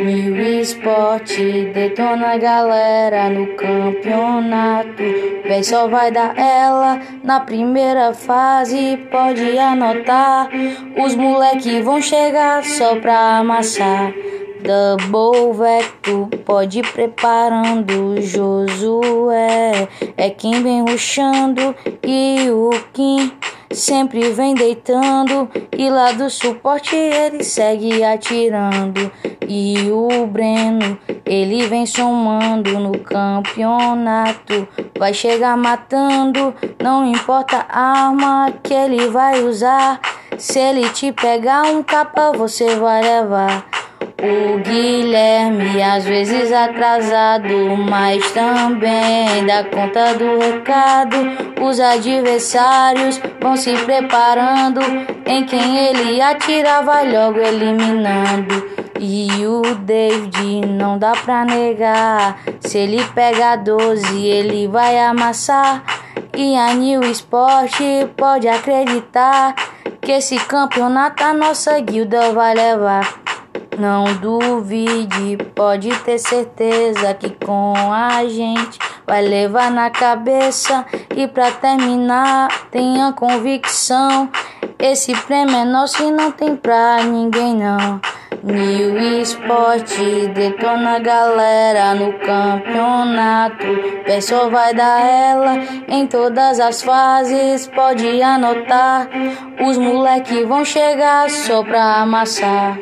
Esporte detona a galera no campeonato. Vem só vai dar ela na primeira fase, pode anotar. Os moleque vão chegar só pra amassar. Double Vector, pode ir preparando. Josué é quem vem ruxando e o Kim sempre vem deitando e lá do suporte ele segue atirando. E o Breno ele vem somando no campeonato. Vai chegar matando não importa a arma que ele vai usar. Se ele te pegar um capa você vai levar. O Guilherme, às vezes atrasado, mas também dá conta do recado. Os adversários vão se preparando. Em quem ele atira, vai logo eliminando. E o David não dá pra negar. Se ele pega 12, ele vai amassar. E a New Sport pode acreditar que esse campeonato a nossa guilda vai levar. Não duvide, pode ter certeza que com a gente vai levar na cabeça. E pra terminar, tenha convicção: esse prêmio é nosso e não tem pra ninguém não. New Esporte detona a galera no campeonato. Pessoal vai dar ela em todas as fases, pode anotar. Os moleque vão chegar só pra amassar.